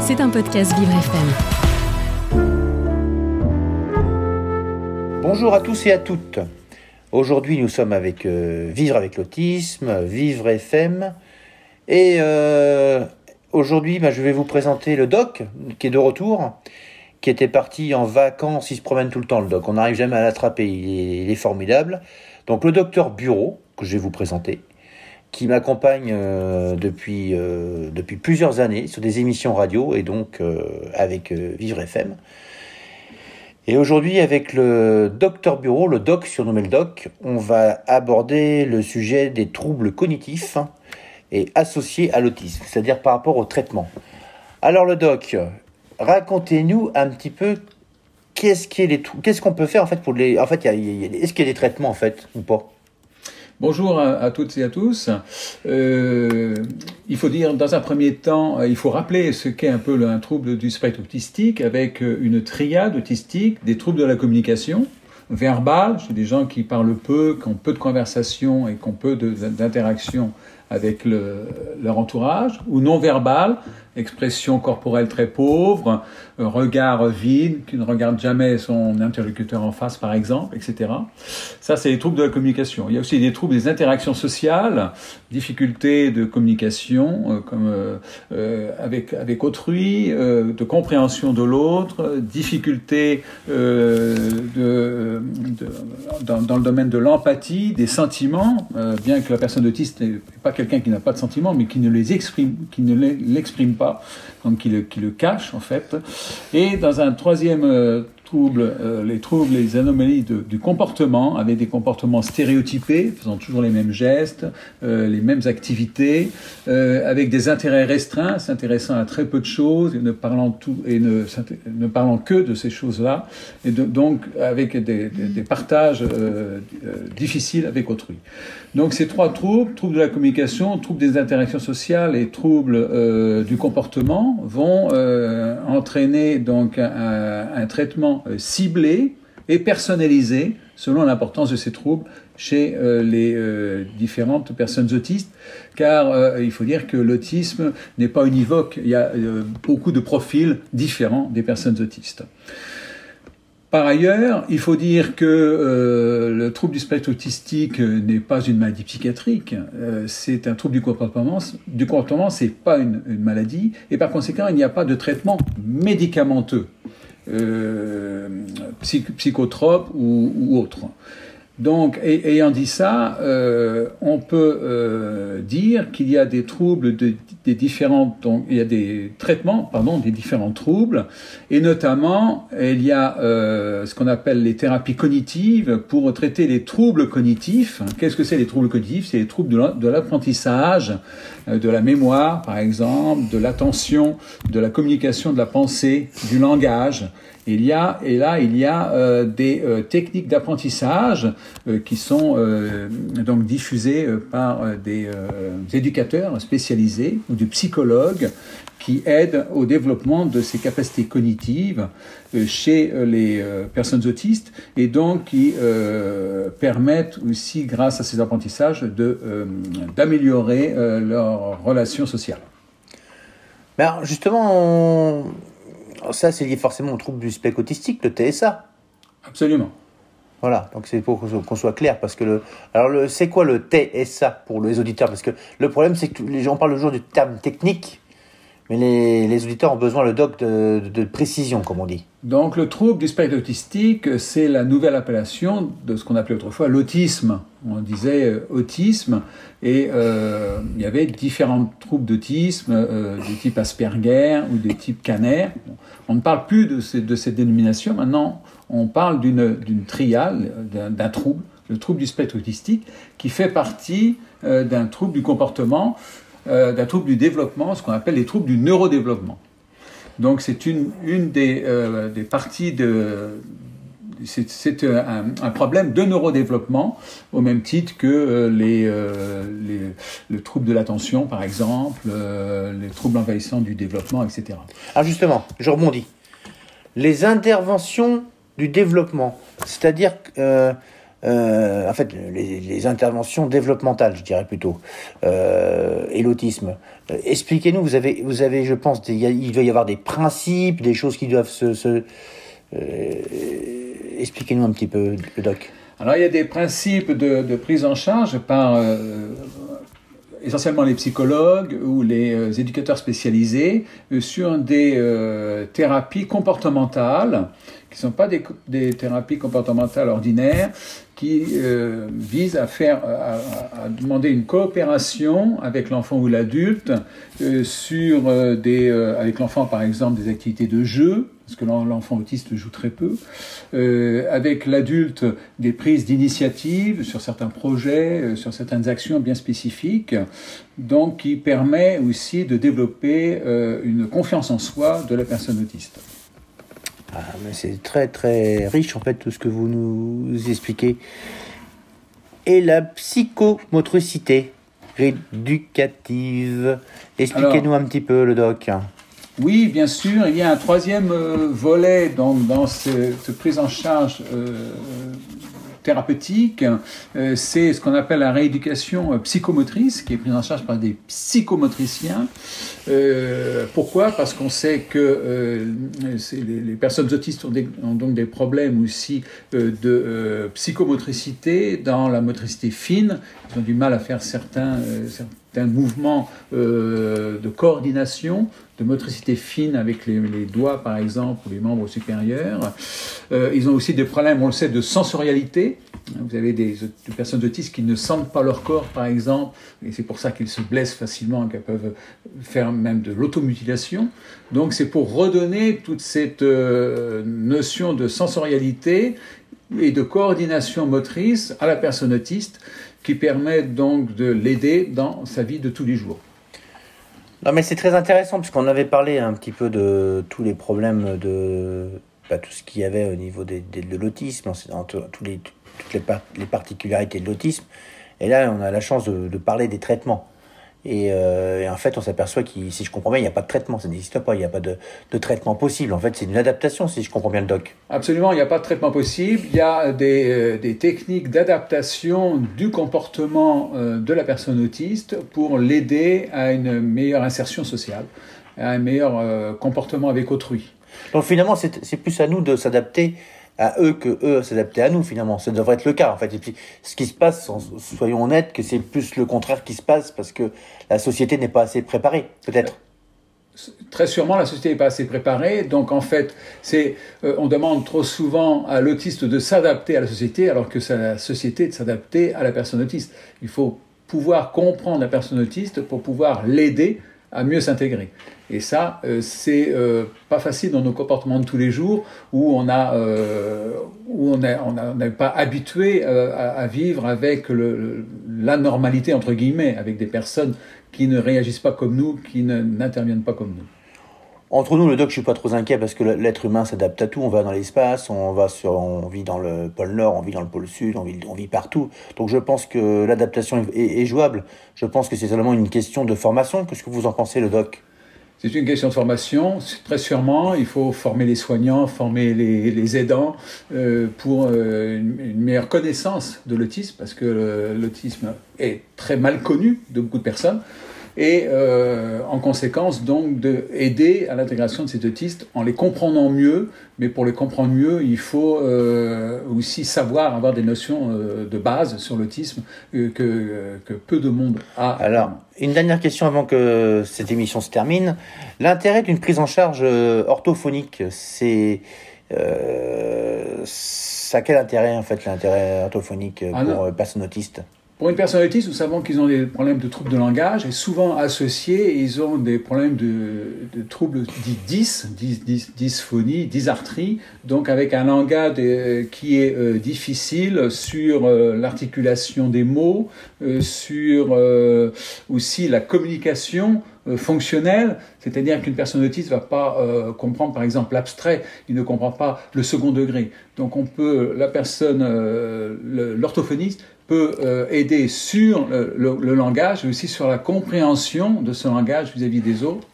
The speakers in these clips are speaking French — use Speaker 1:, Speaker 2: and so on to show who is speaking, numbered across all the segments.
Speaker 1: C'est un podcast Vivre FM.
Speaker 2: Bonjour à tous et à toutes. Aujourd'hui, nous sommes avec euh, Vivre avec l'autisme, Vivre FM. Et euh, aujourd'hui, bah, je vais vous présenter le doc qui est de retour, qui était parti en vacances. Il se promène tout le temps, le doc. On n'arrive jamais à l'attraper. Il, est- il est formidable. Donc, le docteur Bureau, que je vais vous présenter, qui m'accompagne euh, depuis, euh, depuis plusieurs années sur des émissions radio et donc euh, avec Vivre FM. Et aujourd'hui, avec le docteur Bureau, le doc, surnommé le doc, on va aborder le sujet des troubles cognitifs et associés à l'autisme, c'est-à-dire par rapport au traitement. Alors le doc, racontez-nous un petit peu qu'est-ce qu'on peut faire en fait pour les en fait est-ce qu'il y a des traitements en fait ou pas?
Speaker 3: Bonjour à, toutes et à tous. Euh, il faut dire, dans un premier temps, euh, il faut rappeler ce qu'est un peu le- un trouble du spectre autistique avec euh, une triade autistique, des troubles de la communication verbale, chez des gens qui parlent peu, qui ont peu de conversation et qui ont peu d'interaction avec le- leur entourage, ou non verbal, expression corporelle très pauvre, euh, regard vide, qui ne regarde jamais son interlocuteur en face, par exemple, etc. Ça, c'est les troubles de la communication. Il y a aussi des troubles des interactions sociales, difficultés de communication, euh, euh, avec autrui, de compréhension de l'autre, difficultés dans, le domaine de l'empathie, des sentiments, bien que la personne autiste n'est pas quelqu'un qui n'a pas de sentiments, mais qui ne les exprime, qui ne l'exprime pas, qui le, qui le cache en fait. Et dans un troisième euh, trouble, euh, les troubles, les anomalies de- du comportement, avec des comportements stéréotypés, faisant toujours les mêmes gestes, euh, les mêmes activités, euh, avec des intérêts restreints, s'intéressant à très peu de choses et ne parlant tout et ne, ne parlant que de ces choses-là, et de- donc avec des, des- des partages euh, euh, difficiles avec autrui. Donc ces trois troubles, troubles de la communication, troubles des interactions sociales et troubles euh, du comportement, vont entraîner donc un, un traitement euh, ciblé et personnalisé selon l'importance de ces troubles chez euh, les euh, différentes personnes autistes, car il faut dire que l'autisme n'est pas univoque, il y a beaucoup de profils différents des personnes autistes. Par ailleurs, il faut dire que le trouble du spectre autistique n'est pas une maladie psychiatrique, c'est un trouble du comportement. Du comportement, c'est pas une maladie, et par conséquent, il n'y a pas de traitement médicamenteux, euh, psych- psychotrope ou, ou autre. Donc, ayant dit ça, euh, on peut euh, dire qu'il y a des troubles de, des différents, donc il y a des traitements, pardon, des différents troubles, et notamment il y a euh, ce qu'on appelle les thérapies cognitives pour traiter les troubles cognitifs. Qu'est-ce que c'est les troubles cognitifs? C'est les troubles de la- de l'apprentissage, de la mémoire, par exemple, de l'attention, de la communication, de la pensée, du langage. Il y a, et là, il y a des techniques d'apprentissage qui sont euh, donc diffusées euh, par euh, des euh, éducateurs spécialisés ou des psychologues qui aident au développement de ces capacités cognitives euh, chez euh, les euh, personnes autistes et donc qui euh, permettent aussi, grâce à ces apprentissages, euh, d'améliorer euh, leurs relations sociales.
Speaker 2: Mais alors, justement, on- ça c'est lié forcément au trouble du spectre autistique, le TSA.
Speaker 3: Absolument.
Speaker 2: Voilà, donc c'est pour qu'on soit clair, parce que le, alors le, c'est quoi le TSA pour les auditeurs? Parce que le problème, c'est que les gens parlent toujours du terme technique, mais les, les auditeurs ont besoin le doc de, de, précision, comme on dit.
Speaker 3: Donc le trouble du spectre autistique, c'est la nouvelle appellation de ce qu'on appelait autrefois l'autisme. On disait euh, autisme et euh, il y avait différents troubles d'autisme, euh, du type Asperger ou des types Kanner. On ne parle plus de, ces, de cette dénomination, maintenant on parle d'une triade, d'un trouble, le trouble du spectre autistique, qui fait partie euh, d'un trouble du comportement, euh, d'un trouble du développement, ce qu'on appelle les troubles du neurodéveloppement. Donc c'est une, une des, euh, des parties de... C'est un, un problème de neurodéveloppement, au même titre que les, les, le trouble de l'attention, par exemple, les troubles envahissants du développement, etc.
Speaker 2: Alors justement, je rebondis. Les interventions du développement, c'est-à-dire que, euh, en fait, les, interventions développementales, je dirais plutôt, et l'autisme. Expliquez-nous, vous avez, vous avez, je pense, il doit y avoir des principes, des choses qui doivent se... expliquez-nous un petit peu, le doc.
Speaker 3: Alors il y a des principes de, prise en charge par euh, essentiellement les psychologues ou les euh, éducateurs spécialisés euh, sur des thérapies comportementales qui ne sont pas des, thérapies comportementales ordinaires, qui visent à faire, demander une coopération avec l'enfant ou l'adulte sur des, avec l'enfant par exemple des activités de jeu, parce que l'enfant autiste joue très peu, euh, avec l'adulte des prises d'initiative sur certains projets, euh, sur certaines actions bien spécifiques, donc qui permet aussi de développer euh, une confiance en soi de la personne autiste.
Speaker 2: Ah, c'est très très riche en fait tout ce que vous nous expliquez. Et la psychomotricité rééducative. Expliquez-nous un petit peu le doc.
Speaker 3: Oui, bien sûr, il y a un troisième euh, volet dans cette, prise en charge euh, thérapeutique, euh, c'est ce qu'on appelle la rééducation psychomotrice, qui est prise en charge par des psychomotriciens. pourquoi? Parce qu'on sait que les, personnes autistes ont, donc des problèmes aussi de psychomotricité dans la motricité fine. Ils ont du mal à faire certains mouvements de coordination de motricité fine avec les, doigts, par exemple, ou les membres supérieurs. Euh, ils ont aussi des problèmes, on le sait, de sensorialité. Vous avez des, personnes autistes qui ne sentent pas leur corps, par exemple, et c'est pour ça qu'ils se blessent facilement, qu'elles peuvent faire même de l'automutilation. Donc c'est pour redonner toute cette euh, notion de sensorialité et de coordination motrice à la personne autiste qui permet donc de l'aider dans sa vie de tous les jours.
Speaker 2: Non, mais c'est très intéressant puisqu'on avait parlé un petit peu de tous les problèmes de bah, tout ce qu'il y avait au niveau des, de l'autisme, toutes les, particularités de l'autisme. Et là, on a la chance de parler des traitements. Euh, et, en fait, on s'aperçoit qu'il, si je comprends bien, il n'y a pas de traitement, ça n'existe pas, il n'y a pas de, traitement possible. En fait, c'est une adaptation, si je comprends bien le doc.
Speaker 3: Absolument, il n'y a pas de traitement possible. Il y a des, euh, techniques d'adaptation du comportement euh, de la personne autiste pour l'aider à une meilleure insertion sociale, à un meilleur comportement avec autrui.
Speaker 2: Donc finalement, c'est plus à nous de s'adapter à eux que eux s'adapter à nous finalement. Ça devrait être le cas en fait. Et puis ce qui se passe, soyons honnêtes, que c'est plus le contraire qui se passe parce que la société n'est pas assez préparée, peut-être.
Speaker 3: Très sûrement, la société n'est pas assez préparée. Donc, en fait, c'est, euh, on demande trop souvent à l'autiste de s'adapter à la société, alors que c'est la société de s'adapter à la personne autiste. Il faut pouvoir comprendre la personne autiste pour pouvoir l'aider à mieux s'intégrer. Et ça, euh, c'est euh, pas facile dans nos comportements de tous les jours où on a, euh, où on n'est on pas habitué à, vivre avec le, la normalité entre guillemets, avec des personnes qui ne réagissent pas comme nous, qui n'interviennent pas comme nous.
Speaker 2: Entre nous, le doc, je suis pas trop inquiet parce que l'être humain s'adapte à tout. On va dans l'espace, on va sur, on vit dans le pôle Nord, on vit dans le pôle Sud, on vit, on vit partout. Donc je pense que l'adaptation est, jouable. Je pense que c'est seulement une question de formation. Qu'est-ce que vous en pensez, le doc?
Speaker 3: C'est une question de formation, très sûrement. Il faut former les soignants, former les, aidants euh, pour euh, une, meilleure connaissance de l'autisme, parce que l'autisme est très mal connu de beaucoup de personnes et euh, en conséquence donc d'aider à l'intégration de ces autistes en les comprenant mieux, mais pour les comprendre mieux, il faut euh, aussi savoir avoir des notions euh, de base sur l'autisme que, que, peu de monde a.
Speaker 2: Alors, une dernière question avant que cette émission se termine. L'intérêt d'une prise en charge orthophonique, c'est... ça a quel intérêt en fait l'intérêt orthophonique ah pour personnes autistes
Speaker 3: pour une personne autiste, nous savons qu'ils ont des problèmes de troubles de langage et souvent associés, ils ont des problèmes de, troubles dits dys, dys, dysphonie, dysarthrie, donc avec un langage euh, qui est euh, difficile sur euh, l'articulation des mots, sur aussi la communication fonctionnelle, c'est-à-dire qu'une personne autiste ne va pas comprendre par exemple l'abstrait, il ne comprend pas le second degré. Donc on peut, la personne, l'orthophoniste peut euh, aider sur le, langage, mais aussi sur la compréhension de ce langage vis-à-vis des autres.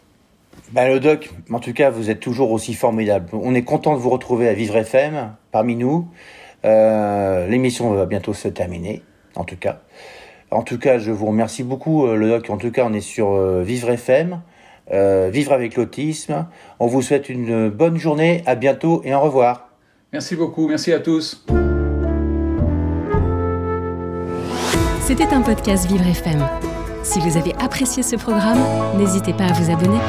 Speaker 2: Ben, le doc, en tout cas, vous êtes toujours aussi formidable. On est content de vous retrouver à Vivre FM, parmi nous. L'émission va bientôt se terminer, en tout cas. En tout cas, je vous remercie beaucoup, le doc. En tout cas, on est sur Vivre FM. vivre avec l'autisme. On vous souhaite une bonne journée, à bientôt et au revoir.
Speaker 3: Merci beaucoup, merci à tous.
Speaker 1: C'était un podcast Vivre FM. Si vous avez apprécié ce programme, n'hésitez pas à vous abonner.